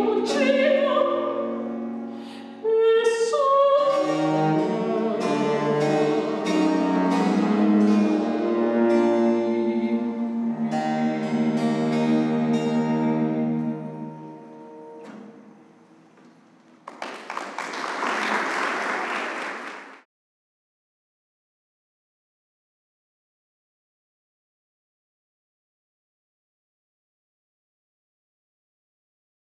luce